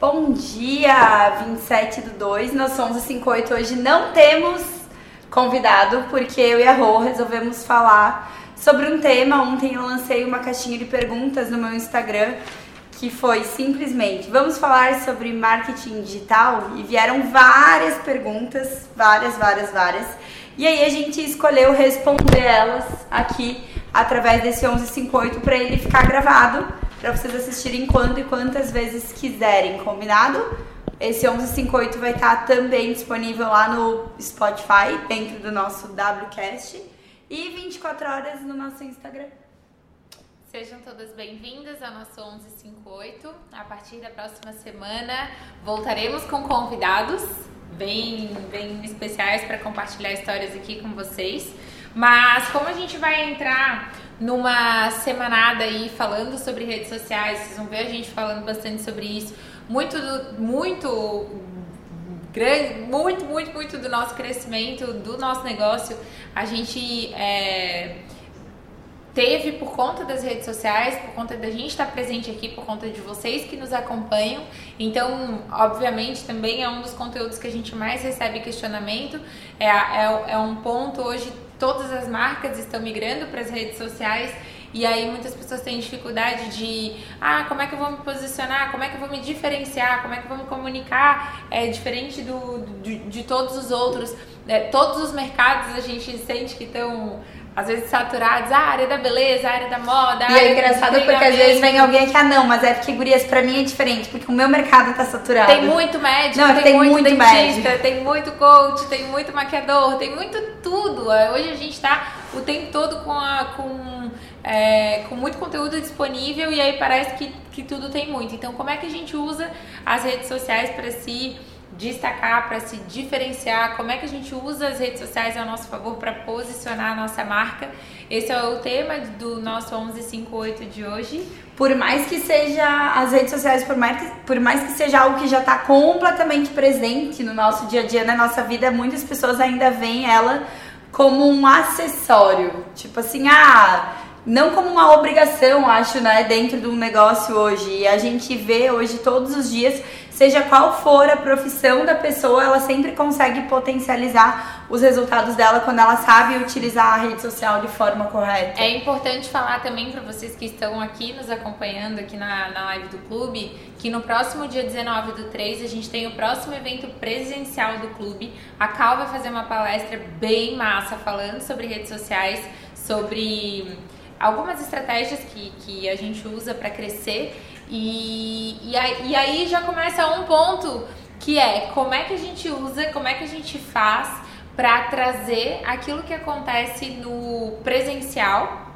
Bom dia, 27 do 2, nós somos o 58. Hoje não temos convidado, porque eu e a Rô resolvemos falar sobre um tema. Ontem eu lancei uma caixinha de perguntas no meu Instagram que foi simplesmente: vamos falar sobre marketing digital? E vieram várias perguntas, várias, várias, várias. E aí a gente escolheu responder elas aqui através desse 1158 para ele ficar gravado para vocês assistirem quando e quantas vezes quiserem, combinado? Esse 1158 vai estar tá também disponível lá no Spotify, dentro do nosso WCast, e 24 horas no nosso Instagram. Sejam todas bem-vindas ao nosso 1158. A partir da próxima semana voltaremos com convidados bem, bem especiais para compartilhar histórias aqui com vocês. Mas como a gente vai entrar numa semanada aí falando sobre redes sociais, vocês vão ver a gente falando bastante sobre isso. Muito, muito grande, muito, muito, muito do nosso crescimento, do nosso negócio, a gente é, teve por conta das redes sociais, por conta da gente estar presente aqui, por conta de vocês que nos acompanham. Então, obviamente, também é um dos conteúdos que a gente mais recebe questionamento. É, é, é um ponto hoje todas as marcas estão migrando para as redes sociais e aí muitas pessoas têm dificuldade de, ah, como é que eu vou me posicionar, como é que eu vou me diferenciar, como é que eu vou me comunicar, é diferente do, de, de todos os outros. É, todos os mercados a gente sente que estão às vezes saturados, a área da beleza, a área da moda. E é engraçado porque às vezes vem alguém que, ah, não, mas é porque, gurias, pra mim é diferente, porque o meu mercado tá saturado. Tem muito médico, não, tem, tem muito, muito dentista, médico. tem muito coach, tem muito maquiador, tem muito tudo. É, hoje a gente tá o tempo todo com, a, com, é, com muito conteúdo disponível e aí parece que, que tudo tem muito. Então, como é que a gente usa as redes sociais para se. Si, destacar, para se diferenciar, como é que a gente usa as redes sociais ao nosso favor para posicionar a nossa marca. Esse é o tema do nosso 1158 de hoje. Por mais que seja as redes sociais, por mais que, por mais que seja algo que já está completamente presente no nosso dia a dia, na nossa vida, muitas pessoas ainda veem ela como um acessório. Tipo assim, ah, não como uma obrigação, acho, né, dentro de um negócio hoje. E a gente vê hoje todos os dias seja qual for a profissão da pessoa, ela sempre consegue potencializar os resultados dela quando ela sabe utilizar a rede social de forma correta. É importante falar também para vocês que estão aqui nos acompanhando aqui na, na live do clube, que no próximo dia 19 do 3 a gente tem o próximo evento presencial do clube. A Cal vai fazer uma palestra bem massa falando sobre redes sociais, sobre algumas estratégias que, que a gente usa para crescer e, e, aí, e aí já começa um ponto que é como é que a gente usa, como é que a gente faz para trazer aquilo que acontece no presencial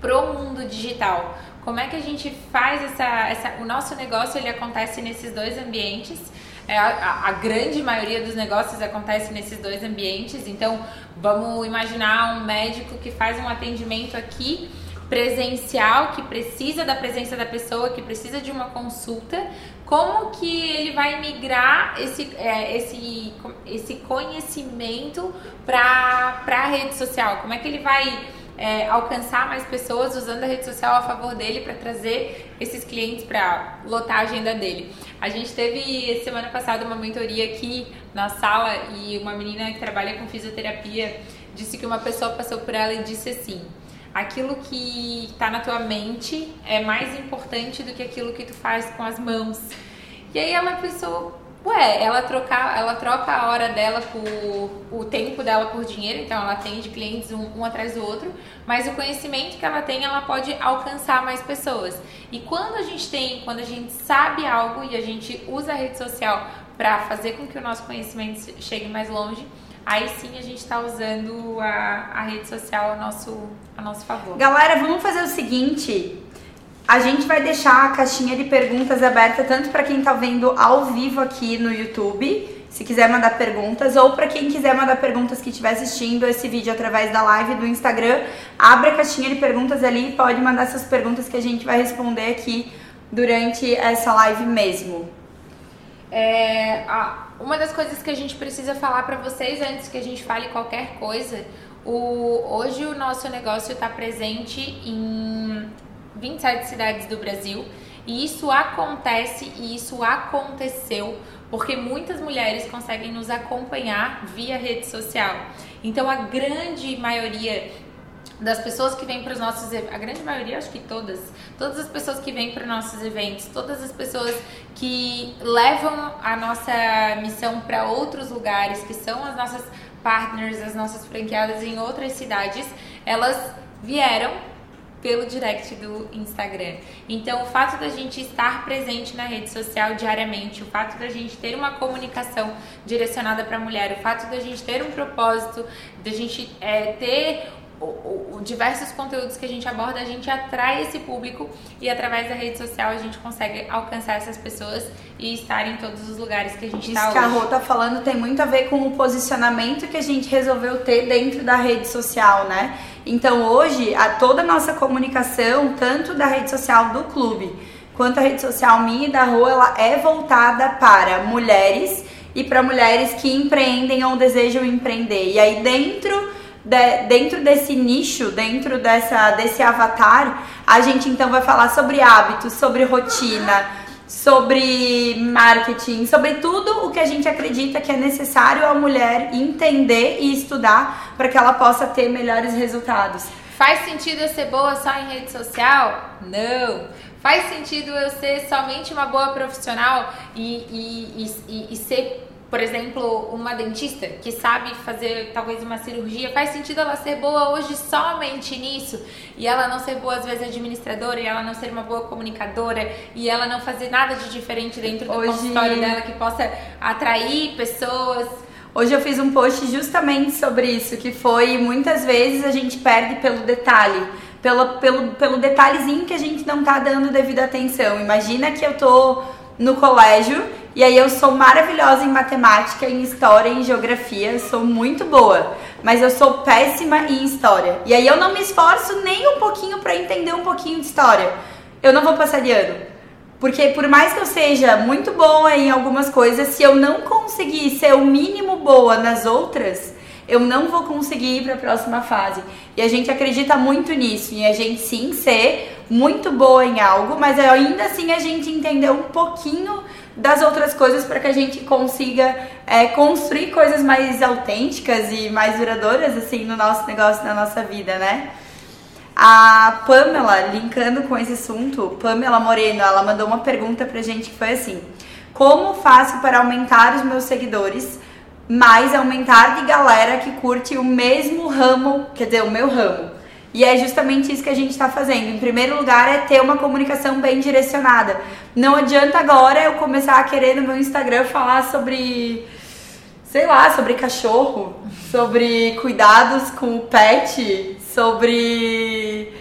pro mundo digital. Como é que a gente faz essa, essa o nosso negócio ele acontece nesses dois ambientes. É, a, a, grande maioria dos negócios acontece nesses dois ambientes. Então, vamos imaginar um médico que faz um atendimento aqui presencial, que precisa da presença da pessoa, que precisa de uma consulta, como que ele vai migrar esse, é, esse, esse conhecimento para a rede social? Como é que ele vai é, alcançar mais pessoas usando a rede social a favor dele para trazer esses clientes para lotar a agenda dele? A gente teve semana passada uma mentoria aqui na sala e uma menina que trabalha com fisioterapia disse que uma pessoa passou por ela e disse assim aquilo que está na tua mente é mais importante do que aquilo que tu faz com as mãos. E aí ela pensou, ué, ela troca, ela troca a hora dela por o tempo dela por dinheiro, então ela atende clientes um, um atrás do outro, mas o conhecimento que ela tem, ela pode alcançar mais pessoas. E quando a gente tem, quando a gente sabe algo e a gente usa a rede social para fazer com que o nosso conhecimento chegue mais longe, aí sim a gente está usando a, a rede social a nosso, a nosso favor. Galera, vamos fazer o seguinte. A gente vai deixar a caixinha de perguntas aberta tanto para quem está vendo ao vivo aqui no YouTube, se quiser mandar perguntas, ou para quem quiser mandar perguntas que estiver assistindo esse vídeo através da live do Instagram, abre a caixinha de perguntas ali e pode mandar essas perguntas que a gente vai responder aqui durante essa live mesmo. É, a, uma das coisas que a gente precisa falar para vocês antes que a gente fale qualquer coisa, o, hoje o nosso negócio está presente em 27 cidades do Brasil E isso acontece e isso aconteceu porque muitas mulheres conseguem nos acompanhar via rede social. Então a grande maioria das pessoas que vêm para os nossos a grande maioria acho que todas todas as pessoas que vêm para os nossos eventos todas as pessoas que levam a nossa missão para outros lugares que são as nossas partners as nossas franqueadas em outras cidades elas vieram pelo direct do Instagram. Então, o fato da gente estar presente na rede social diariamente, o fato da gente ter uma comunicação direcionada para a mulher, o fato da gente ter um propósito, da gente é, ter o, o, diversos conteúdos que a gente aborda, a gente atrai esse público e através da rede social a gente consegue alcançar essas pessoas e estar em todos os lugares que a gente está hoje. Isso que a Rô tá falando tem muito a ver com o posicionamento que a gente resolveu ter dentro da rede social, né? Então hoje a toda a nossa comunicação, tanto da rede social do clube quanto a rede social minha e da Rô, ela é voltada para mulheres e para mulheres que empreendem ou desejam empreender. E aí dentro de, dentro desse nicho, dentro dessa, desse avatar, a gente então vai falar sobre hábitos, sobre rotina, sobre marketing, sobre tudo o que a gente acredita que é necessário a mulher entender e estudar para que ela possa ter melhores resultados. Faz sentido eu ser boa só em rede social? Não. Faz sentido eu ser somente uma boa profissional e, e, e, e ser por exemplo, uma dentista que sabe fazer talvez uma cirurgia, faz sentido ela ser boa hoje somente nisso e ela não ser boa às vezes administradora e ela não ser uma boa comunicadora e ela não fazer nada de diferente dentro do hoje... consultório dela que possa atrair pessoas. Hoje eu fiz um post justamente sobre isso, que foi muitas vezes a gente perde pelo detalhe, pelo, pelo, pelo detalhezinho que a gente não tá dando devida atenção. Imagina que eu tô no colégio e aí eu sou maravilhosa em matemática, em história, em geografia, sou muito boa, mas eu sou péssima em história. E aí eu não me esforço nem um pouquinho para entender um pouquinho de história. Eu não vou passar de ano. Porque por mais que eu seja muito boa em algumas coisas, se eu não conseguir ser o mínimo boa nas outras, eu não vou conseguir ir para a próxima fase. E a gente acredita muito nisso, em a gente sim ser muito boa em algo, mas ainda assim a gente entender um pouquinho das outras coisas para que a gente consiga é, construir coisas mais autênticas e mais duradouras assim no nosso negócio, na nossa vida, né? A Pamela, linkando com esse assunto, Pamela Moreno, ela mandou uma pergunta pra gente que foi assim: Como faço para aumentar os meus seguidores, mas aumentar de galera que curte o mesmo ramo, quer dizer, o meu ramo? E é justamente isso que a gente está fazendo. Em primeiro lugar, é ter uma comunicação bem direcionada. Não adianta agora eu começar a querer no meu Instagram falar sobre, sei lá, sobre cachorro, sobre cuidados com o pet, sobre.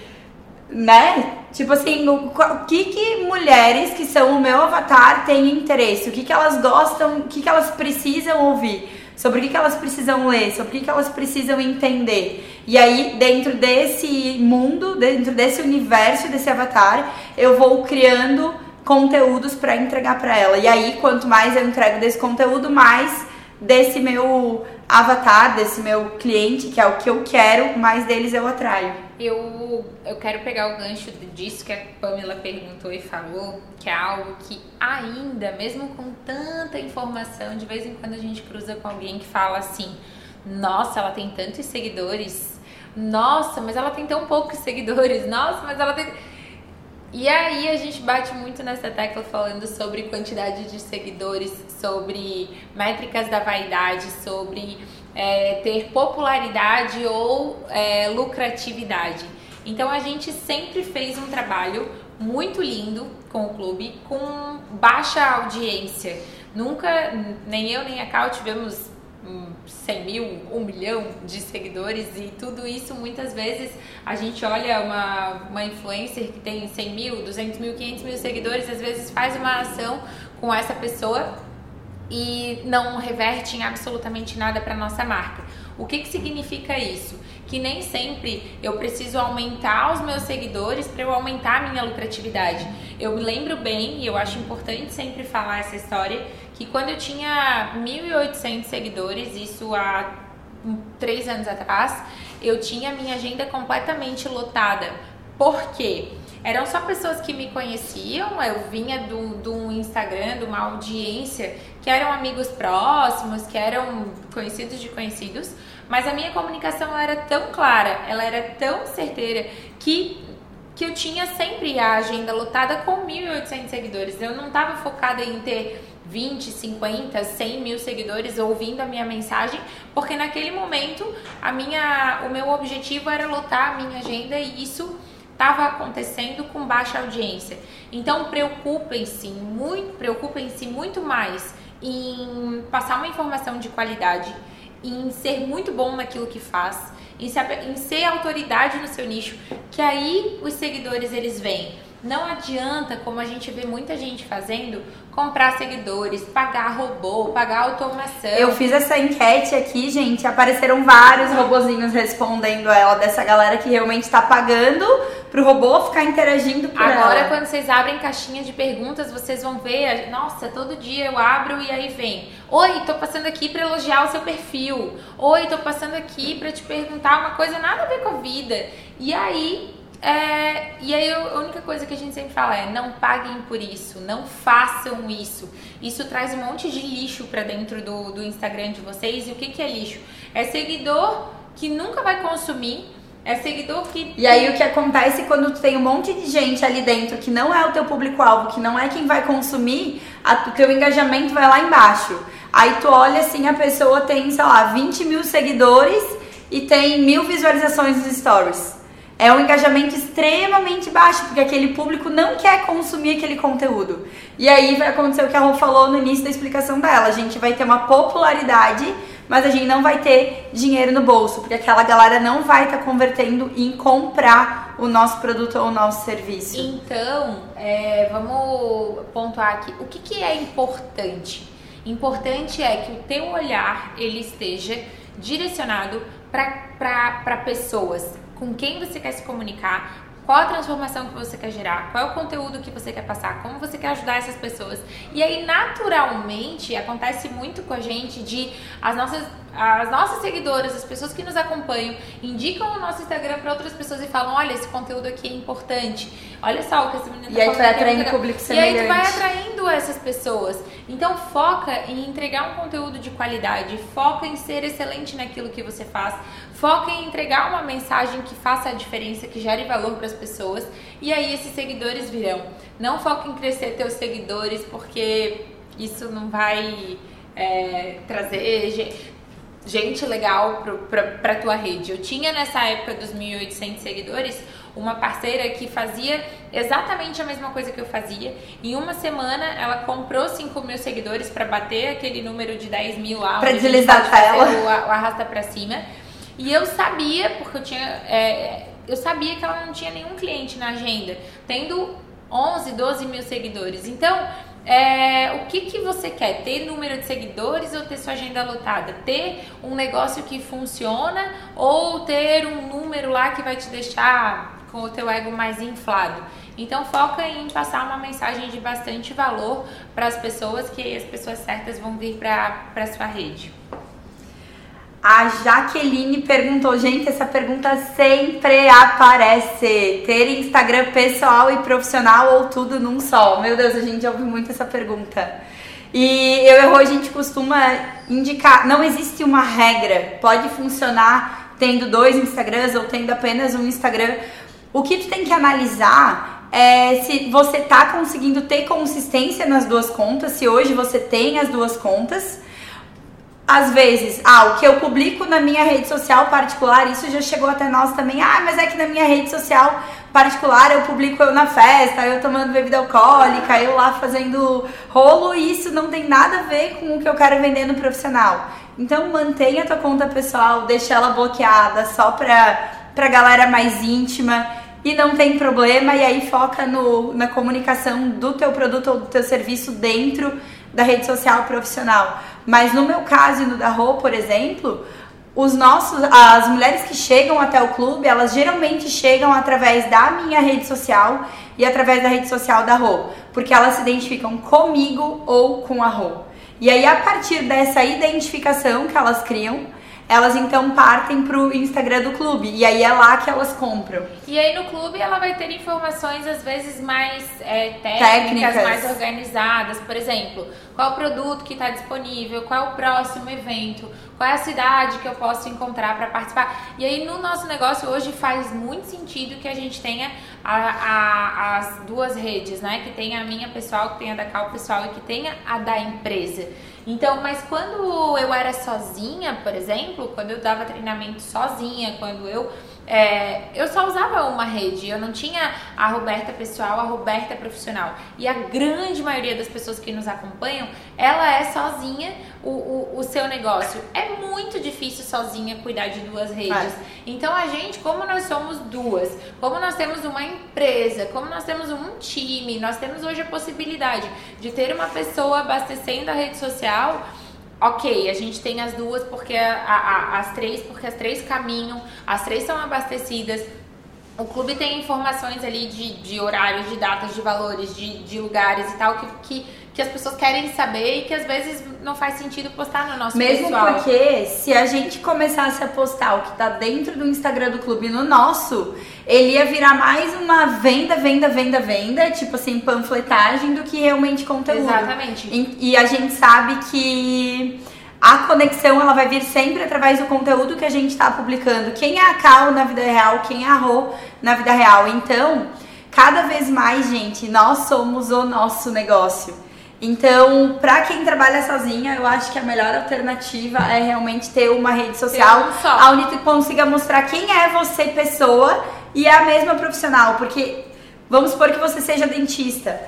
né? Tipo assim, o, que, que mulheres que são o meu avatar têm interesse? O que, que elas gostam, o que, que elas precisam ouvir? Sobre o que, que elas precisam ler, sobre o que, que elas precisam entender. E aí, dentro desse mundo, dentro desse universo, desse avatar, eu vou criando conteúdos para entregar para ela. E aí, quanto mais eu entrego desse conteúdo, mais desse meu avatar, desse meu cliente, que é o que eu quero, mais deles eu atraio. Eu, eu quero pegar o gancho disso que a Pamela perguntou e falou, que é algo que ainda, mesmo com tanta informação, de vez em quando a gente cruza com alguém que fala assim: nossa, ela tem tantos seguidores, nossa, mas ela tem tão poucos seguidores, nossa, mas ela tem. E aí a gente bate muito nessa tecla falando sobre quantidade de seguidores, sobre métricas da vaidade, sobre é, ter popularidade ou é, lucratividade. Então a gente sempre fez um trabalho muito lindo com o clube, com baixa audiência. Nunca, nem eu nem a Cal tivemos 100 mil, 1 milhão de seguidores e tudo isso muitas vezes a gente olha uma, uma influencer que tem 100 mil, 200 mil, 500 mil seguidores, às vezes faz uma ação com essa pessoa e não reverte em absolutamente nada para nossa marca. O que, que significa isso? Que nem sempre eu preciso aumentar os meus seguidores para eu aumentar a minha lucratividade. Eu me lembro bem, e eu acho importante sempre falar essa história, que quando eu tinha 1.800 seguidores, isso há três anos atrás, eu tinha a minha agenda completamente lotada. Por quê? eram só pessoas que me conheciam, eu vinha de um Instagram, de uma audiência que eram amigos próximos, que eram conhecidos de conhecidos, mas a minha comunicação era tão clara, ela era tão certeira que que eu tinha sempre a agenda lotada com 1.800 seguidores. Eu não estava focada em ter 20, 50, 100 mil seguidores ouvindo a minha mensagem, porque naquele momento a minha, o meu objetivo era lotar a minha agenda e isso estava acontecendo com baixa audiência. Então preocupem-se muito, preocupem-se muito mais em passar uma informação de qualidade, em ser muito bom naquilo que faz, em ser, em ser autoridade no seu nicho, que aí os seguidores eles vêm. Não adianta, como a gente vê muita gente fazendo, comprar seguidores, pagar robô, pagar automação. Eu fiz essa enquete aqui, gente, apareceram vários robozinhos respondendo ela, dessa galera que realmente está pagando pro robô ficar interagindo por Agora, ela. quando vocês abrem caixinha de perguntas, vocês vão ver, nossa, todo dia eu abro e aí vem. Oi, tô passando aqui para elogiar o seu perfil. Oi, tô passando aqui para te perguntar uma coisa nada a ver com a vida. E aí é, e aí a única coisa que a gente sempre fala é não paguem por isso, não façam isso. Isso traz um monte de lixo para dentro do, do Instagram de vocês. E o que, que é lixo? É seguidor que nunca vai consumir, é seguidor que. E aí o que acontece quando tu tem um monte de gente ali dentro que não é o teu público-alvo, que não é quem vai consumir, o teu engajamento vai lá embaixo. Aí tu olha assim, a pessoa tem, sei lá, 20 mil seguidores e tem mil visualizações nos stories é um engajamento extremamente baixo, porque aquele público não quer consumir aquele conteúdo. E aí vai acontecer o que a Rô falou no início da explicação dela. A gente vai ter uma popularidade, mas a gente não vai ter dinheiro no bolso, porque aquela galera não vai estar tá convertendo em comprar o nosso produto ou o nosso serviço. Então, é, vamos pontuar aqui. O que, que é importante? Importante é que o teu olhar ele esteja direcionado para pessoas com quem você quer se comunicar, qual a transformação que você quer gerar, qual é o conteúdo que você quer passar, como você quer ajudar essas pessoas. E aí, naturalmente, acontece muito com a gente de as nossas as nossas seguidoras, as pessoas que nos acompanham, indicam o nosso Instagram para outras pessoas e falam: olha, esse conteúdo aqui é importante. Olha só o que essa menina e tá. E aí tu vai é atraindo público semelhante. E aí tu vai atraindo essas pessoas. Então foca em entregar um conteúdo de qualidade, foca em ser excelente naquilo que você faz, foca em entregar uma mensagem que faça a diferença, que gere valor para as pessoas. E aí esses seguidores virão. Não foca em crescer teus seguidores, porque isso não vai é, trazer gente legal para tua rede. Eu tinha nessa época dos 1.800 seguidores uma parceira que fazia exatamente a mesma coisa que eu fazia. Em uma semana ela comprou 5 mil seguidores para bater aquele número de 10 mil lá. Para deslizar ela. O, o arrasta para cima. E eu sabia, porque eu tinha. É, eu sabia que ela não tinha nenhum cliente na agenda, tendo 11, 12 mil seguidores. Então, é, o que, que você quer? Ter número de seguidores ou ter sua agenda lotada? Ter um negócio que funciona ou ter um número lá que vai te deixar com o teu ego mais inflado? Então foca em passar uma mensagem de bastante valor para as pessoas que as pessoas certas vão vir para sua rede. A Jaqueline perguntou, gente, essa pergunta sempre aparece. Ter Instagram pessoal e profissional ou tudo num só? Meu Deus, a gente ouve muito essa pergunta. E eu e a gente costuma indicar, não existe uma regra, pode funcionar tendo dois Instagrams ou tendo apenas um Instagram. O que tu tem que analisar é se você tá conseguindo ter consistência nas duas contas, se hoje você tem as duas contas às vezes, ah, o que eu publico na minha rede social particular, isso já chegou até nós também. Ah, mas é que na minha rede social particular eu publico eu na festa, eu tomando bebida alcoólica, eu lá fazendo rolo, e isso não tem nada a ver com o que eu quero vender no profissional. Então mantenha a tua conta pessoal, deixa ela bloqueada só pra, pra galera mais íntima e não tem problema, e aí foca no, na comunicação do teu produto ou do teu serviço dentro da rede social profissional. Mas no meu caso e no da Rô, por exemplo, os nossos, as mulheres que chegam até o clube, elas geralmente chegam através da minha rede social e através da rede social da Rô, porque elas se identificam comigo ou com a Rô. E aí, a partir dessa identificação que elas criam, elas então partem pro Instagram do clube. E aí é lá que elas compram. E aí no clube ela vai ter informações às vezes mais é, técnicas, Técnicas. mais organizadas. Por exemplo, qual o produto que está disponível, qual é o próximo evento, qual é a cidade que eu posso encontrar para participar. E aí no nosso negócio hoje faz muito sentido que a gente tenha a- a- as duas redes, né? Que tenha a minha pessoal, que tenha a da Cal pessoal e que tenha a da empresa. Então, mas quando eu era sozinha, por exemplo, quando eu dava treinamento sozinha, quando eu é, eu só usava uma rede, eu não tinha a Roberta pessoal, a Roberta profissional. E a grande maioria das pessoas que nos acompanham, ela é sozinha o, o, o seu negócio. É muito difícil sozinha cuidar de duas redes. Então a gente, como nós somos duas, como nós temos uma empresa, como nós temos um time, nós temos hoje a possibilidade de ter uma pessoa abastecendo a rede social. Ok, a gente tem as duas porque a- a- as três, porque as três caminham, as três são abastecidas. O clube tem informações ali de, de horários, de datas, de valores, de, de lugares e tal, que, que, que as pessoas querem saber e que às vezes não faz sentido postar no nosso Mesmo pessoal. porque se a gente começasse a postar o que tá dentro do Instagram do clube no nosso, ele ia virar mais uma venda, venda, venda, venda, tipo assim, panfletagem do que realmente conteúdo. Exatamente. E, e a gente sabe que a conexão ela vai vir sempre através do conteúdo que a gente está publicando. Quem é a Cal na vida real, quem é a Rô na vida real. Então, cada vez mais, gente, nós somos o nosso negócio. Então, pra quem trabalha sozinha, eu acho que a melhor alternativa é realmente ter uma rede social um onde tu consiga mostrar quem é você, pessoa, e é a mesma profissional. Porque, vamos supor que você seja dentista.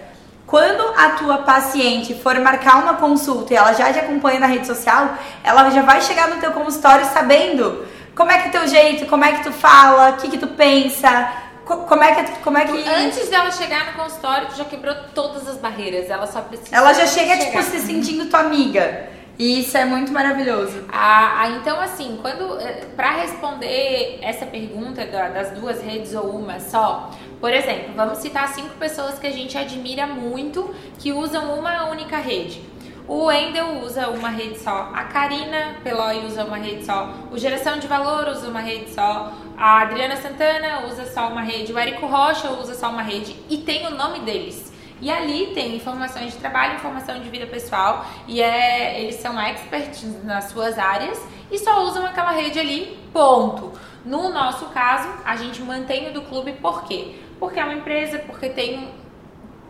Quando a tua paciente for marcar uma consulta e ela já te acompanha na rede social, ela já vai chegar no teu consultório sabendo como é que é teu jeito, como é que tu fala, o que que tu pensa, como é que como é que Antes dela chegar no consultório, tu já quebrou todas as barreiras. Ela só precisa. ela já chega tipo chegar. se sentindo tua amiga. E isso é muito maravilhoso. Ah, ah, então, assim, quando para responder essa pergunta da- das duas redes ou uma só, por exemplo, vamos citar cinco pessoas que a gente admira muito que usam uma única rede. O Wendel usa uma rede só, a Karina Peloy usa uma rede só, o Geração de Valor usa uma rede só, a Adriana Santana usa só uma rede, o Érico Rocha usa só uma rede e tem o nome deles. E ali tem informações de trabalho, informação de vida pessoal e é, eles são experts nas suas áreas e só usam aquela rede ali, ponto. No nosso caso, a gente mantém o do clube por quê? Porque é uma empresa, porque tem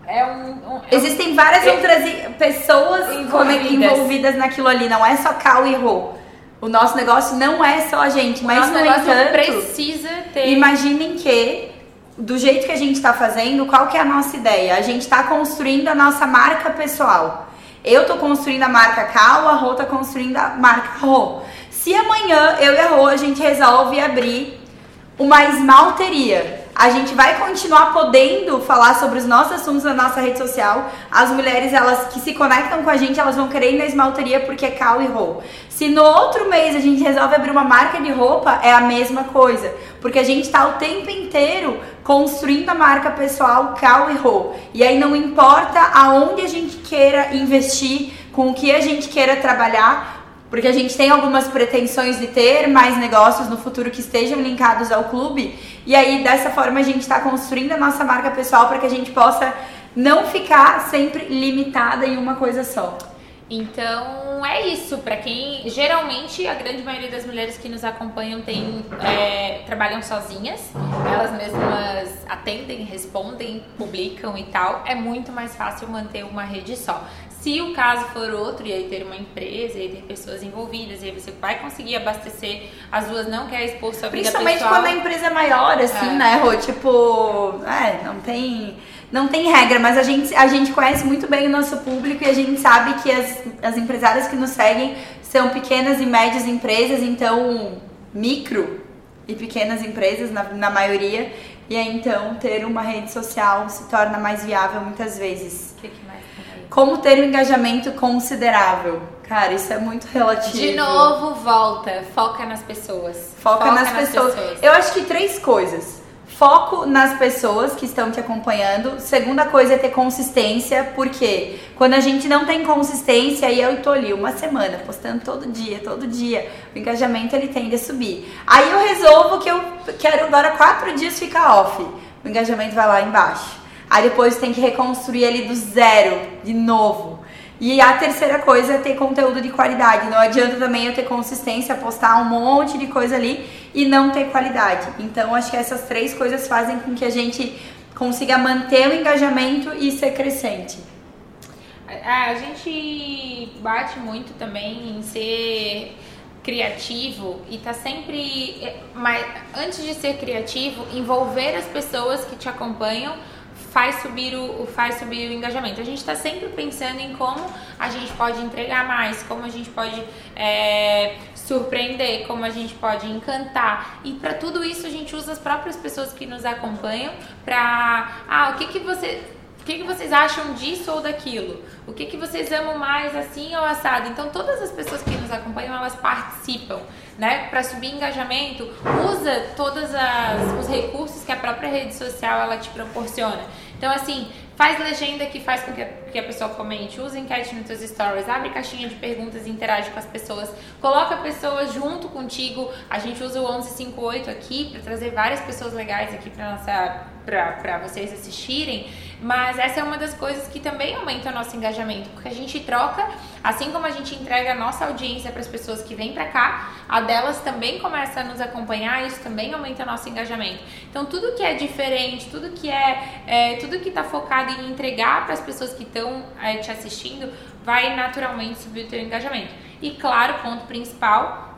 é um, um- é um- Existem várias É- outras pessoas Envolvidas. envolvidas. envolvidas naquilo ali, não é só Cal e Rô. O nosso negócio não é só a gente, o mas no entanto, precisa ter imaginem que do jeito que a gente está fazendo, qual que é a nossa ideia? A gente está construindo a nossa marca pessoal. Eu tô construindo a marca Cal, a Rô tá construindo a marca Rô. Se amanhã eu e a Rô a gente resolve abrir uma esmalteria, a gente vai continuar podendo falar sobre os nossos assuntos na nossa rede social. As mulheres, elas que se conectam com a gente, elas vão querer ir na esmalteria porque é Cal e Rô. Se no outro mês a gente resolve abrir uma marca de roupa, é a mesma coisa. Porque a gente tá o tempo inteiro construindo a marca pessoal Cal e Rô. E aí não importa aonde a gente queira investir, com o que a gente queira trabalhar, porque a gente tem algumas pretensões de ter mais negócios no futuro que estejam linkados ao clube. E aí, dessa forma, a gente está construindo a nossa marca pessoal para que a gente possa não ficar sempre limitada em uma coisa só. Então é isso, para quem geralmente a grande maioria das mulheres que nos acompanham tem, é, trabalham sozinhas, elas mesmas atendem, respondem, publicam e tal, é muito mais fácil manter uma rede só. Se o caso for outro, e aí ter uma empresa, e aí ter pessoas envolvidas, e aí você vai conseguir abastecer as duas, não quer expor sua vida Principalmente pessoal. quando a empresa é maior, assim, É. né, Rô? Tipo, é, não tem, não tem regra, mas a gente, a gente conhece muito bem o nosso público e a gente sabe que as, as empresárias que nos seguem são pequenas e médias empresas, então micro e pequenas empresas na, na maioria. E aí, então, ter uma rede social se torna mais viável muitas vezes. O que que mais tem aí? Como ter um engajamento considerável? Cara, isso é muito relativo. De novo, volta, foca nas pessoas. Foca, nas, pessoas. Eu acho que três coisas. foco nas pessoas que estão te acompanhando. Segunda coisa é ter consistência, porque quando a gente não tem consistência, e eu tô ali uma semana postando todo dia, todo dia, o engajamento ele tende a subir. Aí eu resolvo que eu quero agora quatro dias ficar off, o engajamento vai lá embaixo. Aí depois tem que reconstruir ele do zero, de novo. E a terceira coisa é ter conteúdo de qualidade. Não adianta também eu ter consistência, postar um monte de coisa ali e não ter qualidade. Então, acho que essas três coisas fazem com que a gente consiga manter o engajamento e ser crescente. A, a gente bate muito também em ser criativo e tá sempre, é, mas antes de ser criativo, envolver as pessoas que te acompanham faz subir o, faz subir o engajamento. A gente está sempre pensando em como a gente pode entregar mais, como a gente pode é, surpreender, como a gente pode encantar. E para tudo isso a gente usa as próprias pessoas que nos acompanham para ah, o que que você o que, que vocês acham disso ou daquilo? O que, que vocês amam mais assim ou assado? Então todas as pessoas que nos acompanham elas participam, né? Para subir engajamento, usa todos os recursos que a própria rede social ela te proporciona. Então assim, Faz legenda que faz com que a, que a pessoa comente, usa enquete nos seus stories, abre caixinha de perguntas e interage com as pessoas, coloca pessoas junto contigo. A gente usa o 1158 aqui para trazer várias pessoas legais aqui para nossa para vocês assistirem, mas essa é uma das coisas que também aumenta o nosso engajamento, porque a gente troca, assim como a gente entrega a nossa audiência para as pessoas que vêm para cá, a delas também começa a nos acompanhar, isso também aumenta o nosso engajamento. Então tudo que é diferente, tudo que é, é tudo que está focado em entregar para as pessoas que estão é, te assistindo, vai naturalmente subir o teu engajamento. E claro, ponto principal,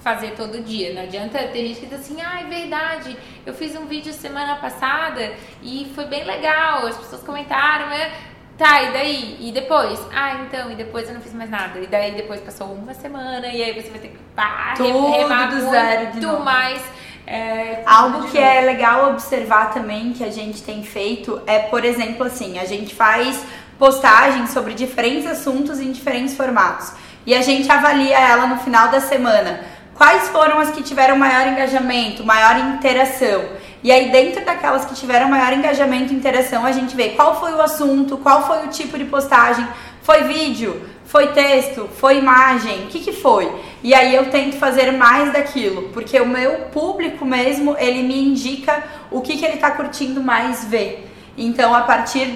fazer todo dia. Não adianta ter gente que diz assim, ah, é verdade, eu fiz um vídeo semana passada e foi bem legal, as pessoas comentaram, né? Tá, e daí? E depois? Ah, então, e depois eu não fiz mais nada. E daí depois passou uma semana e aí você vai ter que pá, Tudo remar do zero de novo. mais. É, Algo que é legal observar também que a gente tem feito é, por exemplo, assim, a gente faz postagens sobre diferentes assuntos em diferentes formatos. E a gente avalia ela no final da semana quais foram as que tiveram maior engajamento, maior interação. E aí, dentro daquelas que tiveram maior engajamento e interação, a gente vê qual foi o assunto, qual foi o tipo de postagem. Foi vídeo? Foi texto? Foi imagem? O que, que foi? E aí eu tento fazer mais daquilo, porque o meu público mesmo, ele me indica o que, que ele está curtindo mais ver. Então, a partir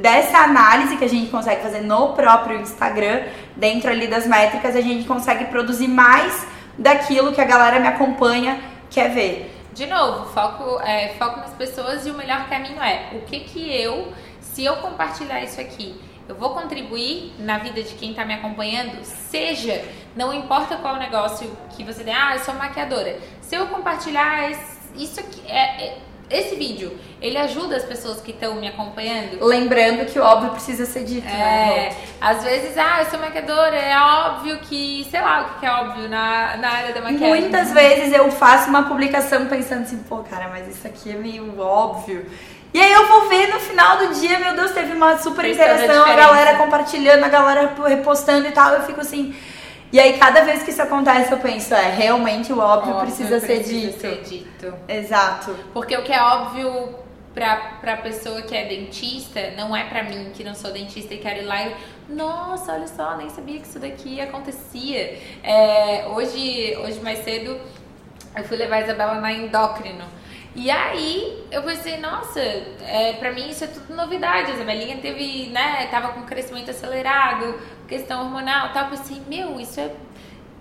dessa análise que a gente consegue fazer no próprio Instagram, dentro ali das métricas, a gente consegue produzir mais daquilo que a galera me acompanha quer ver. De novo, foco, é, foco nas pessoas e o melhor caminho é o que que eu, se eu compartilhar isso aqui, eu vou contribuir na vida de quem está me acompanhando, seja, não importa qual negócio que você tem, ah, eu sou maquiadora. Se eu compartilhar isso aqui, é, é esse vídeo, ele ajuda as pessoas que estão me acompanhando? Lembrando que o óbvio precisa ser dito, né, é, né? Às vezes, ah, eu sou maquiadora, é óbvio que, sei lá o que é óbvio na, na área da maquiagem. Muitas vezes eu faço uma publicação pensando assim, pô, cara, mas isso aqui é meio óbvio. E aí eu vou ver no final do dia, meu Deus, teve uma super interação, a, a galera compartilhando, a galera repostando e tal. Eu fico assim. E aí, cada vez que isso acontece, eu penso, é, realmente o óbvio, óbvio precisa, precisa, ser, dito. ser dito. Exato. Porque o que é óbvio pra, pra pessoa que é dentista, não é pra mim que não sou dentista e quero ir lá e. Nossa, olha só, nem sabia que isso daqui acontecia. É, hoje, hoje mais cedo, eu fui levar a Isabela na endócrino. E aí eu pensei, nossa, é, pra mim isso é tudo novidade. A Isabelinha teve, né, tava com crescimento acelerado, questão hormonal e tal. Eu pensei, meu, isso é.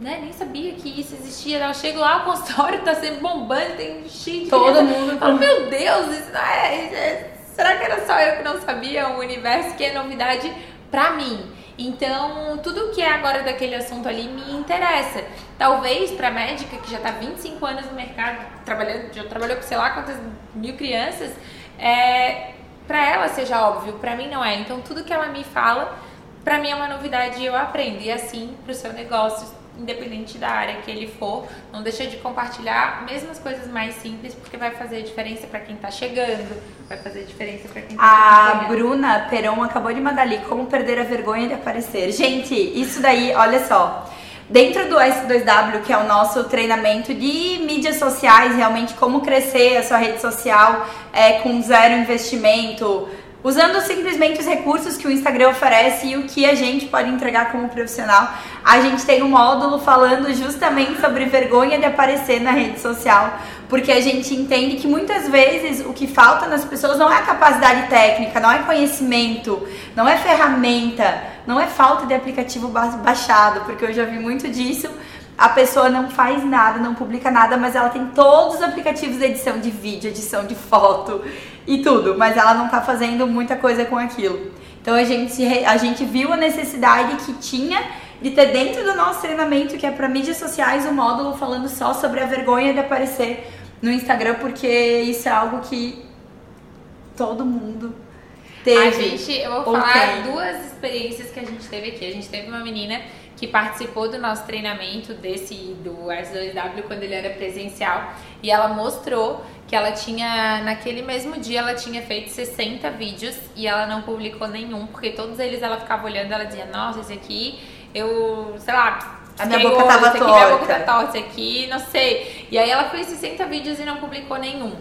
Né, nem sabia que isso existia. Eu chego lá, o consultório tá sempre bombando, tem cheio de Todo mundo. Oh, meu Deus, isso é, é, será que era só eu que não sabia? Um universo que é novidade pra mim. Então, tudo que é agora daquele assunto ali me interessa. Talvez para médica que já está 25 anos no mercado, trabalhando, já trabalhou com sei lá quantas mil crianças, é, para ela seja óbvio, para mim não é. Então, tudo que ela me fala, para mim é uma novidade e eu aprendo. E assim, para o seu negócio, independente da área que ele for, não deixa de compartilhar mesmo as coisas mais simples, porque vai fazer diferença para quem está chegando, vai fazer diferença para quem tá A Bruna Peron acabou de mandar ali como perder a vergonha de aparecer. Gente, isso daí, olha só. Dentro do S2W, que é o nosso treinamento de mídias sociais, realmente como crescer a sua rede social é, com zero investimento, usando simplesmente os recursos que o Instagram oferece e o que a gente pode entregar como profissional. A gente tem um módulo falando justamente sobre vergonha de aparecer na rede social, porque a gente entende que muitas vezes o que falta nas pessoas não é a capacidade técnica, não é conhecimento, não é ferramenta, não é falta de aplicativo baixado, porque eu já vi muito disso. A pessoa não faz nada, não publica nada, mas ela tem todos os aplicativos de edição de vídeo, edição de foto e tudo, mas ela não tá fazendo muita coisa com aquilo. Então a gente, a gente viu a necessidade que tinha de ter dentro do nosso treinamento, que é para mídias sociais, um módulo falando só sobre a vergonha de aparecer no Instagram, porque isso é algo que todo mundo teve. A gente, eu vou falar duas experiências que a gente teve aqui. A gente teve uma menina que participou do nosso treinamento desse do S2W quando ele era presencial e ela mostrou que ela tinha naquele mesmo dia ela tinha feito 60 vídeos e ela não publicou nenhum, porque todos eles ela ficava olhando, ela dizia: "Nossa, esse aqui eu, sei lá, a minha boca tava torta. Minha boca tá torta aqui, não sei. E aí ela fez 60 vídeos e não publicou nenhum.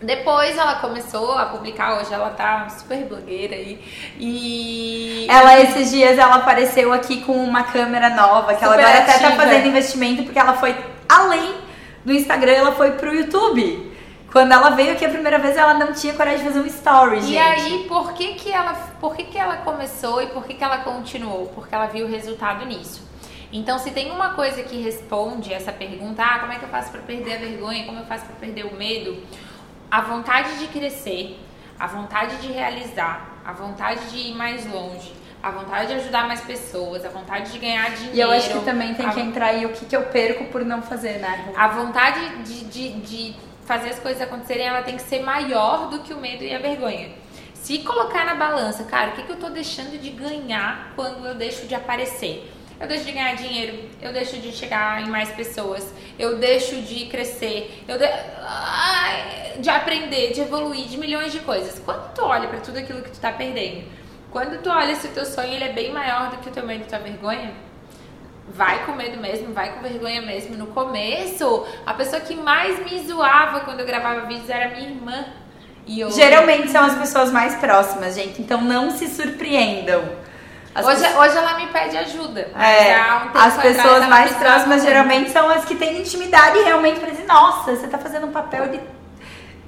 Depois ela começou a publicar, hoje ela tá super blogueira aí. E. Ela, esses dias, ela apareceu aqui com uma câmera nova, que ela agora até tá fazendo investimento, porque ela foi além do Instagram, ela foi pro YouTube. Quando ela veio aqui a primeira vez, ela não tinha coragem de fazer um story, gente. E aí, por que que ela, por que que ela começou e por que que ela continuou? Porque ela viu o resultado nisso. Então, se tem uma coisa que responde essa pergunta, ah, como é que eu faço para perder a vergonha, como eu faço para perder o medo, a vontade de crescer, a vontade de realizar, a vontade de ir mais longe, a vontade de ajudar mais pessoas, a vontade de ganhar dinheiro. E eu acho que também tem a... que entrar aí o que, que eu perco por não fazer, né? A vontade de, de, de fazer as coisas acontecerem, ela tem que ser maior do que o medo e a vergonha. Se colocar na balança, cara, o que, que eu tô deixando de ganhar quando eu deixo de aparecer? Eu deixo de ganhar dinheiro, eu deixo de chegar em mais pessoas, eu deixo de crescer, eu de... de aprender, de evoluir, de milhões de coisas. Quando tu olha para tudo aquilo que tu tá perdendo, quando tu olha se o teu sonho ele é bem maior do que o teu medo e tua vergonha, vai com medo mesmo, vai com vergonha mesmo. No começo, a pessoa que mais me zoava quando eu gravava vídeos era minha irmã. E hoje... Geralmente são as pessoas mais próximas, gente. Então não se surpreendam. Hoje, pessoas... hoje ela me pede ajuda. É, um as pessoas mais próximas geralmente são as que têm intimidade realmente para dizer, nossa, você tá fazendo um papel de,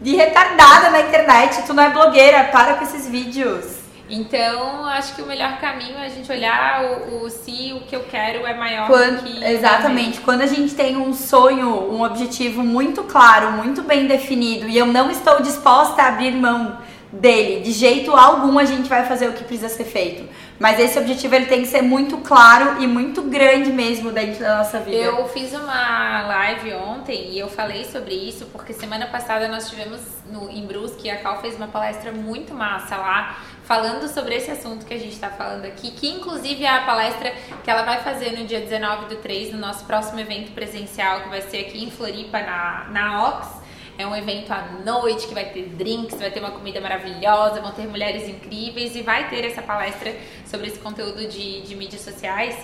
de retardada na internet, tu não é blogueira, para com esses vídeos. Então, acho que o melhor caminho é a gente olhar o, o se o que eu quero é maior quando, do que. Exatamente. Quando a gente tem um sonho, um objetivo muito claro, muito bem definido, e eu não estou disposta a abrir mão dele, de jeito algum a gente vai fazer o que precisa ser feito. Mas esse objetivo ele tem que ser muito claro e muito grande mesmo dentro da nossa vida. Eu fiz uma live ontem e eu falei sobre isso porque semana passada nós tivemos no, em Brusque, a Cal fez uma palestra muito massa lá, falando sobre esse assunto que a gente está falando aqui, que inclusive é a palestra que ela vai fazer no dia 19 do 3, no nosso próximo evento presencial, que vai ser aqui em Floripa, na, na Ox. É um evento à noite que vai ter drinks, vai ter uma comida maravilhosa, vão ter mulheres incríveis e vai ter essa palestra sobre esse conteúdo de, de mídias sociais.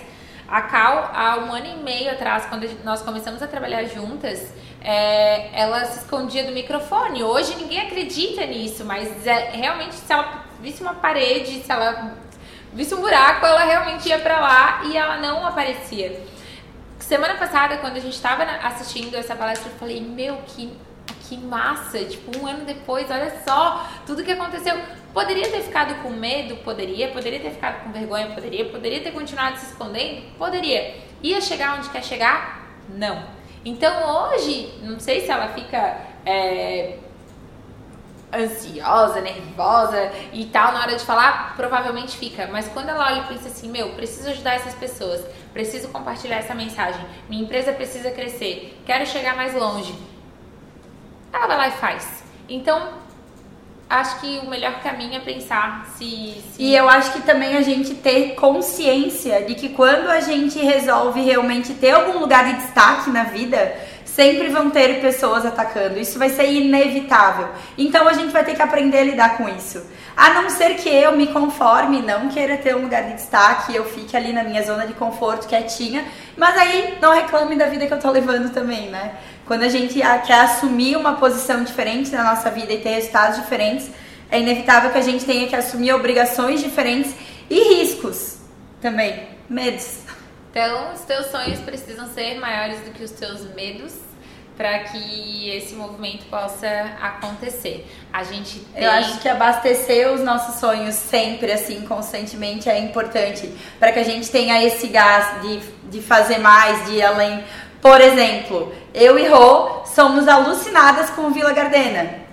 A Cal, há um ano e meio atrás, quando nós começamos a trabalhar juntas, é, ela se escondia do microfone. Hoje ninguém acredita nisso, mas é, realmente se ela visse uma parede, se ela visse um buraco, ela realmente ia para lá e ela não aparecia. Semana passada, quando a gente estava assistindo essa palestra, eu falei: Meu, que que massa, tipo, um ano depois, olha só, tudo que aconteceu. Poderia ter ficado com medo? Poderia. Poderia ter ficado com vergonha? Poderia. Poderia ter continuado se escondendo? Poderia. Ia chegar onde quer chegar? Não. Então hoje, não sei se ela fica é, ansiosa, nervosa e tal na hora de falar, provavelmente fica. Mas quando ela olha e pensa assim, meu, preciso ajudar essas pessoas, preciso compartilhar essa mensagem, minha empresa precisa crescer, quero chegar mais longe ela vai lá e faz. Então, acho que o melhor caminho é pensar se, se, E eu acho que também a gente ter consciência de que quando a gente resolve realmente ter algum lugar de destaque na vida, sempre vão ter pessoas atacando. Isso vai ser inevitável. Então a gente vai ter que aprender a lidar com isso. A não ser que eu me conforme, não queira ter um lugar de destaque, eu fique ali na minha zona de conforto, quietinha, mas aí não reclame da vida que eu tô levando também, né? Quando a gente quer assumir uma posição diferente na nossa vida e ter resultados diferentes, é inevitável que a gente tenha que assumir obrigações diferentes e riscos também, medos. Então, os teus sonhos precisam ser maiores do que os teus medos para que esse movimento possa acontecer. A gente tem... Eu acho que abastecer os nossos sonhos sempre, assim, constantemente é importante para que a gente tenha esse gás de, de fazer mais, de ir além. Por exemplo, eu e Rô somos alucinadas com o Vila Gardena.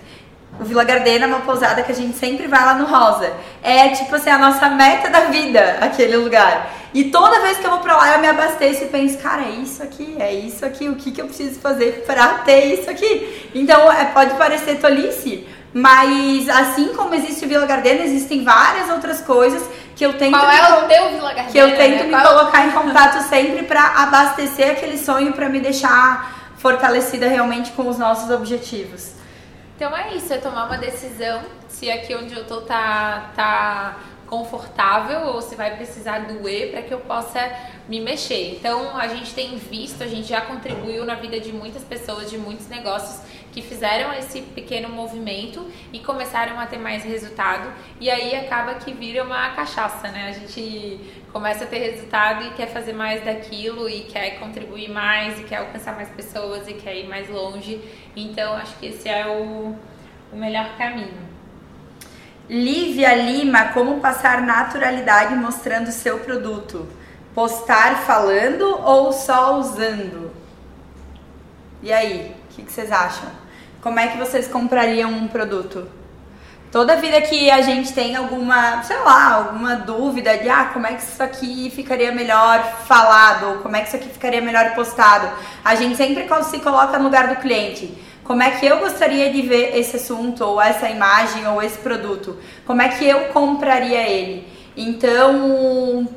O Vila Gardena é uma pousada que a gente sempre vai lá no Rosa. É tipo assim, a nossa meta da vida, aquele lugar. E toda vez que eu vou pra lá, eu me abasteço e penso, cara, é isso aqui, é isso aqui, o que, que eu preciso fazer pra ter isso aqui? Então, é, pode parecer tolice, mas assim como existe o Vila Gardena, existem várias outras coisas que eu tento Qual é o teu Vila que eu tento né? me Qual- colocar em contato sempre pra abastecer aquele sonho pra me deixar fortalecida realmente com os nossos objetivos. Então é isso, é tomar uma decisão se aqui onde eu tô tá, tá confortável ou se vai precisar doer para que eu possa me mexer. Então a gente tem visto, a gente já contribuiu na vida de muitas pessoas, de muitos negócios que fizeram esse pequeno movimento e começaram a ter mais resultado e aí acaba que vira uma cachaça, né? A gente começa a ter resultado e quer fazer mais daquilo e quer contribuir mais e quer alcançar mais pessoas e quer ir mais longe. Então acho que esse é o, o melhor caminho. Lívia Lima, como passar naturalidade mostrando seu produto? Postar falando ou só usando? E aí, o que, que vocês acham? Como é que vocês comprariam um produto? Toda vida que a gente tem alguma, sei lá, alguma dúvida de ah, como é que isso aqui ficaria melhor falado, como é que isso aqui ficaria melhor postado, a gente sempre se coloca no lugar do cliente. Como é que eu gostaria de ver esse assunto, ou essa imagem, ou esse produto? Como é que eu compraria ele? Então,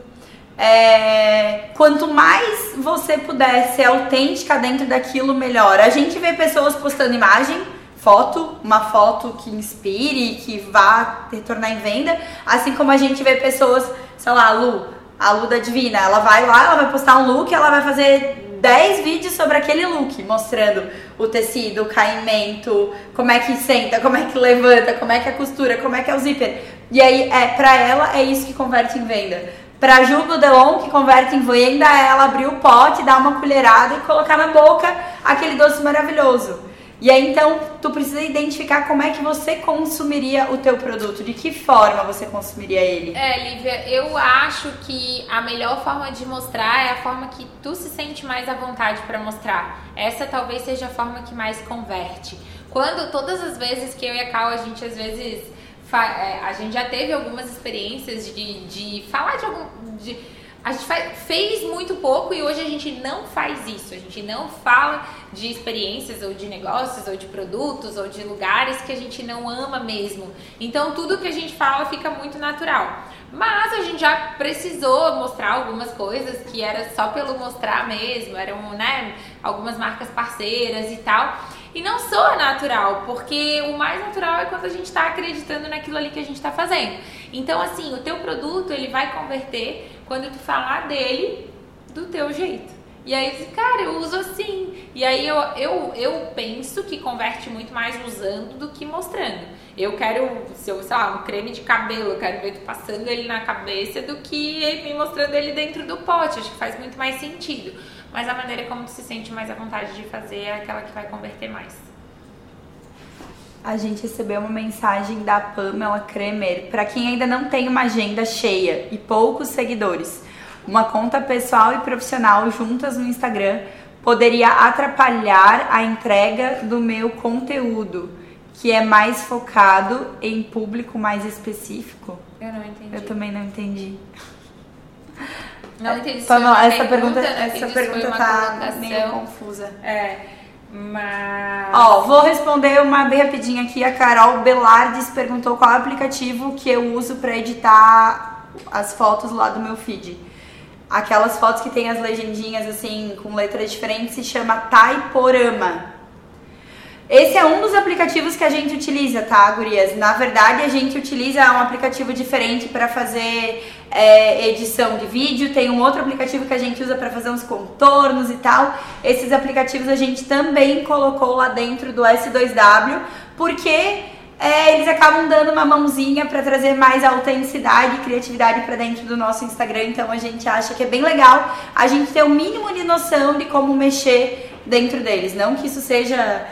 é, quanto mais você puder ser autêntica dentro daquilo, melhor. A gente vê pessoas postando imagem, foto, uma foto que inspire, que vá retornar em venda, assim como a gente vê pessoas, sei lá, a Lu, a Lu da Divina, ela vai lá, ela vai postar um look, ela vai fazer 10 vídeos sobre aquele look, mostrando o tecido, o caimento, como é que senta, como é que levanta, como é que é a costura, como é que é o zíper. E aí, é, pra ela, é isso que converte em venda. Pra Ju do Delon, que converte em venda, ela abrir o pote, dar uma colherada e colocar na boca aquele doce maravilhoso. E aí, então, tu precisa identificar como é que você consumiria o teu produto, de que forma você consumiria ele. É, Lívia, eu acho que a melhor forma de mostrar é a forma que tu se sente mais à vontade para mostrar. Essa talvez seja a forma que mais converte. Quando todas as vezes que eu e a Cal, a gente às vezes a gente já teve algumas experiências de, de falar de algum de a gente fa- fez muito pouco e hoje a gente não faz isso. A gente não fala de experiências ou de negócios ou de produtos ou de lugares que a gente não ama mesmo. Então tudo que a gente fala fica muito natural. Mas a gente já precisou mostrar algumas coisas que era só pelo mostrar mesmo, eram, né, algumas marcas parceiras e tal. E não soa natural, porque o mais natural é quando a gente está acreditando naquilo ali que a gente está fazendo. Então, assim, o teu produto ele vai converter quando tu falar dele do teu jeito. E aí, cara, eu uso assim. E aí eu, eu, eu penso que converte muito mais usando do que mostrando. Eu quero, se eu, sei lá, um creme de cabelo, eu quero ver tu passando ele na cabeça do que me mostrando ele dentro do pote. Acho que faz muito mais sentido. Mas a maneira como tu se sente mais à vontade de fazer é aquela que vai converter mais. A gente recebeu uma mensagem da Pamela Kremer. Para quem ainda não tem uma agenda cheia e poucos seguidores, uma conta pessoal e profissional juntas no Instagram poderia atrapalhar a entrega do meu conteúdo, que é mais focado em público mais específico. Eu não entendi. Eu também não entendi. Não entendi se Pamela, uma essa pergunta, não essa se pergunta tá meio confusa. É, mas... Ó, vou responder uma bem rapidinho aqui. A Carol Belardes perguntou qual é o aplicativo que eu uso para editar as fotos lá do meu feed. Aquelas fotos que tem as legendinhas assim, com letras diferentes, se chama Taiporama. Esse é um dos aplicativos que a gente utiliza, tá, gurias? Na verdade, a gente utiliza um aplicativo diferente para fazer é, edição de vídeo, tem um outro aplicativo que a gente usa para fazer uns contornos e tal. Esses aplicativos a gente também colocou lá dentro do S2W, porque é, eles acabam dando uma mãozinha para trazer mais autenticidade e criatividade para dentro do nosso Instagram. Então a gente acha que é bem legal a gente ter o mínimo de noção de como mexer dentro deles. Não que isso seja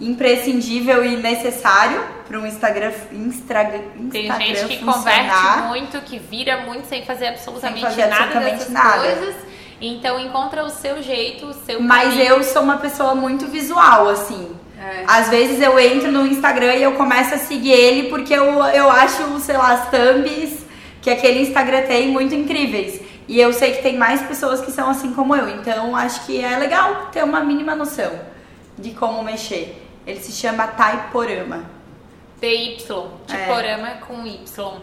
imprescindível e necessário para um Instagram, Instagram, Instagram Tem gente que converte muito, que vira muito sem fazer absolutamente, sem fazer nada absolutamente dessas nada. coisas. Então encontra o seu jeito, o seu Mas caminho. eu sou uma pessoa muito visual, assim. É. Às vezes eu entro no Instagram e eu começo a seguir ele porque eu, eu acho, sei lá, as thumbs que aquele Instagram tem muito incríveis. E eu sei que tem mais pessoas que são assim como eu. Então acho que é legal ter uma mínima noção de como mexer. Ele se chama Taiporama. TY, Tiporama é. com Y.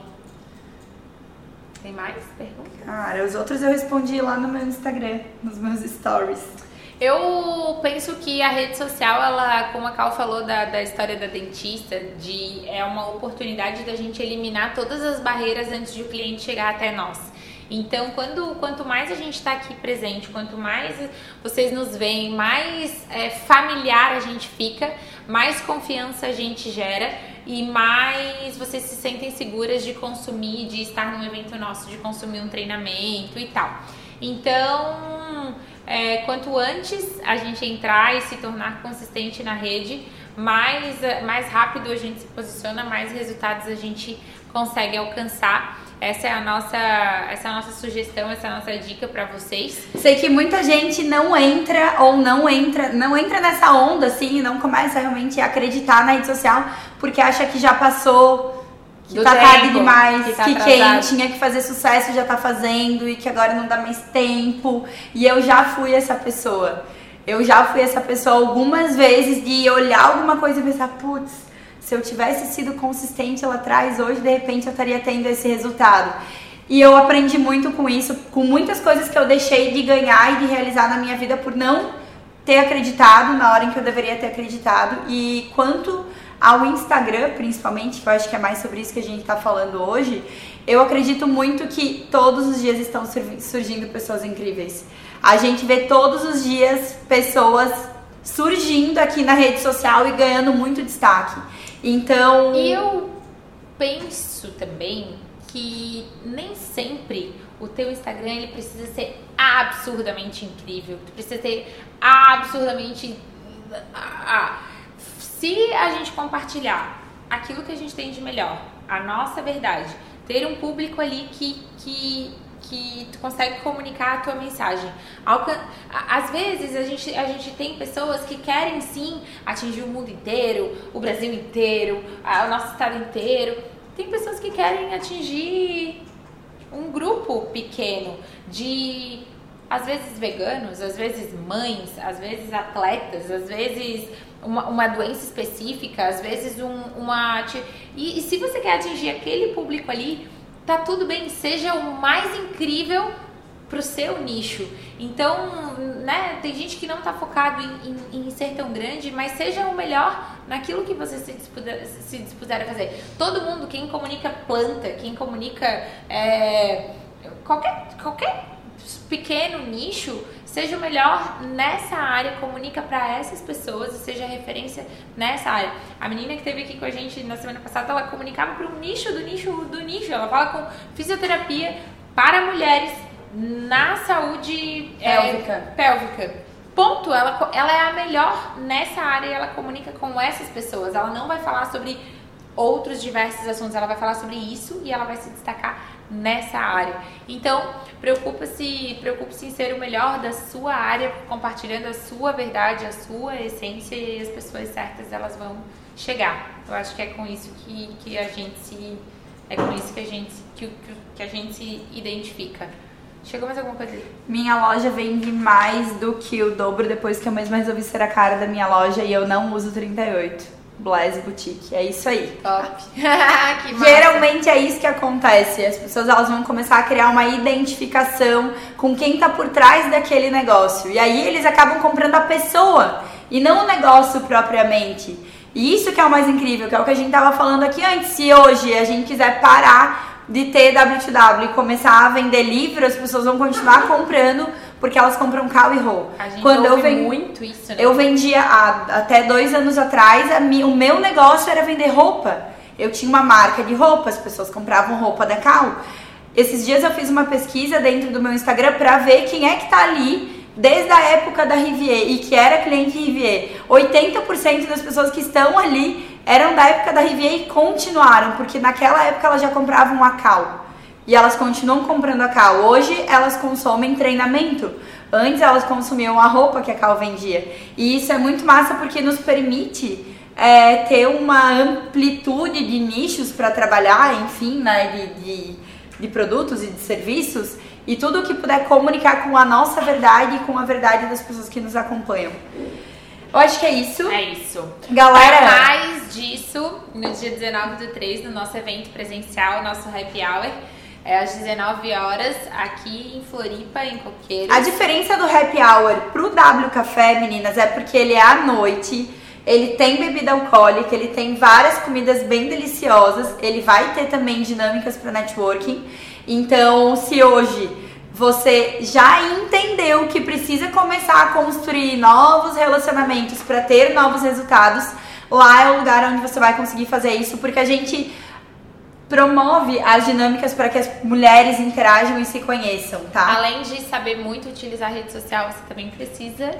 Tem mais perguntas? Cara, os outros eu respondi lá no meu Instagram, nos meus stories. Eu penso que a rede social, ela, como a Cal falou da, da história da dentista, de, é uma oportunidade da gente eliminar todas as barreiras antes de o cliente chegar até nós. Então, quando, quanto mais a gente está aqui presente, quanto mais vocês nos veem, mais é, familiar a gente fica, mais confiança a gente gera e mais vocês se sentem seguras de consumir, de estar num evento nosso, de consumir um treinamento e tal. Então, é, quanto antes a gente entrar e se tornar consistente na rede, mais, mais rápido a gente se posiciona, mais resultados a gente consegue alcançar. Essa é a nossa, essa é a nossa sugestão, essa é a nossa dica para vocês. Sei que muita gente não entra ou não entra, não entra nessa onda assim, não começa realmente a acreditar na rede social porque acha que já passou que Do tá tempo, tarde demais, que, tá que quem tinha que fazer sucesso já tá fazendo e que agora não dá mais tempo. E eu já fui essa pessoa. Eu já fui essa pessoa algumas vezes de olhar alguma coisa e pensar, putz, se eu tivesse sido consistente lá atrás, hoje de repente eu estaria tendo esse resultado. E eu aprendi muito com isso, com muitas coisas que eu deixei de ganhar e de realizar na minha vida por não ter acreditado na hora em que eu deveria ter acreditado. E quanto ao Instagram, principalmente, que eu acho que é mais sobre isso que a gente está falando hoje, eu acredito muito que todos os dias estão surgindo pessoas incríveis. A gente vê todos os dias pessoas surgindo aqui na rede social e ganhando muito destaque. Então. Eu penso também que nem sempre o teu Instagram ele precisa ser absurdamente incrível. Tu precisa ter absurdamente. Ah, se a gente compartilhar aquilo que a gente tem de melhor, a nossa verdade, ter um público ali que, que que tu consegue comunicar a tua mensagem. Às vezes a gente, a gente tem pessoas que querem sim atingir o mundo inteiro, o Brasil inteiro, o nosso estado inteiro. Tem pessoas que querem atingir um grupo pequeno de às vezes veganos, às vezes mães, às vezes atletas, às vezes uma, uma doença específica, às vezes um, uma. E, e se você quer atingir aquele público ali, tá tudo bem, seja o mais incrível pro seu nicho. Então, né, tem gente que não tá focado em, em, em, ser tão grande, mas seja o melhor naquilo que você se dispuser, se dispuser a fazer. Todo mundo, quem comunica planta, quem comunica é, qualquer, qualquer pequeno nicho, seja o melhor nessa área, comunica para essas pessoas e seja referência nessa área. A menina que esteve aqui com a gente na semana passada, ela comunicava para um nicho do nicho do nicho. Ela fala com fisioterapia para mulheres na saúde pélvica. É, pélvica. Ponto. Ela, ela é a melhor nessa área e ela comunica com essas pessoas. Ela não vai falar sobre outros diversos assuntos, ela vai falar sobre isso e ela vai se destacar nessa área. Então, preocupe-se, preocupe-se em ser o melhor da sua área, compartilhando a sua verdade, a sua essência e as pessoas certas elas vão chegar. Eu acho que é com isso que, que a gente se é com isso que a gente que, que a gente se identifica. Chegou mais alguma coisa ali? Minha loja vende mais do que o dobro depois que eu mesma resolvi ser a cara da minha loja e eu não uso 38. Blaze Boutique. É isso aí. Top. Geralmente é isso que acontece. As pessoas elas vão começar a criar uma identificação com quem tá por trás daquele negócio. E aí eles acabam comprando a pessoa e não o negócio propriamente. E isso que é o mais incrível, que é o que a gente tava falando aqui antes. Se hoje a gente quiser parar de ter W2W e começar a vender livro, as pessoas vão continuar comprando porque elas compram cal e ro. A gente Quando eu ouve ven- muito isso, né? eu vendia há- até dois anos atrás, a o meu negócio era vender roupa. Eu tinha uma marca de roupa, as pessoas compravam roupa da Cal. Esses dias eu fiz uma pesquisa dentro do meu Instagram pra ver quem é que tá ali desde a época da Rivier e que era cliente Rivier. 80% das pessoas que estão ali eram da época da Rivier e continuaram, porque naquela época elas já compravam a Cal. E elas continuam comprando a Cal. Hoje elas consomem treinamento. Antes elas consumiam a roupa que a Cal vendia. E isso é muito massa porque nos permite é, ter uma amplitude de nichos para trabalhar, enfim, né, de, de, de produtos e de serviços. E tudo que puder comunicar com a nossa verdade e com a verdade das pessoas que nos acompanham. Eu acho que é isso. É isso. Galera, Para mais disso, no dia 19 do 3, no nosso evento presencial, nosso happy hour, é às 19 horas, aqui em Floripa, em Coqueiros. A diferença do happy hour pro W Café, meninas, é porque ele é à noite, ele tem bebida alcoólica, ele tem várias comidas bem deliciosas, ele vai ter também dinâmicas para networking. Então, se hoje você já entendeu que precisa começar a construir novos relacionamentos para ter novos resultados, lá é o lugar onde você vai conseguir fazer isso, porque a gente promove as dinâmicas para que as mulheres interajam e se conheçam, tá? Além de saber muito utilizar a rede social, você também precisa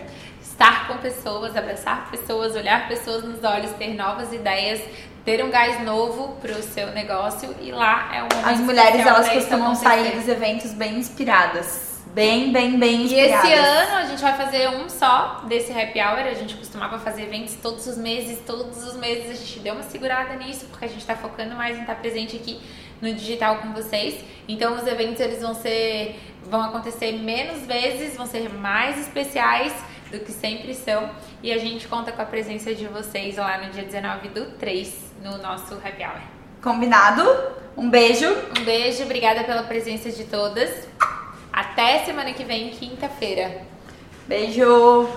estar com pessoas, abraçar pessoas, olhar pessoas nos olhos, ter novas ideias, ter um gás novo pro seu negócio e lá é um momento As mulheres elas costumam sair dos eventos bem inspiradas. Bem, bem, bem E inspiradas. esse ano a gente vai fazer um só desse happy hour. A gente costumava fazer eventos todos os meses, todos os meses a gente deu uma segurada nisso, porque a gente tá focando mais em estar presente aqui no digital com vocês. Então os eventos eles vão ser vão acontecer menos vezes, vão ser mais especiais do que sempre são. E a gente conta com a presença de vocês lá no dia 19 do 3, no nosso happy hour. Combinado? Um beijo. Um beijo, obrigada pela presença de todas. Até semana que vem, quinta-feira. Beijo.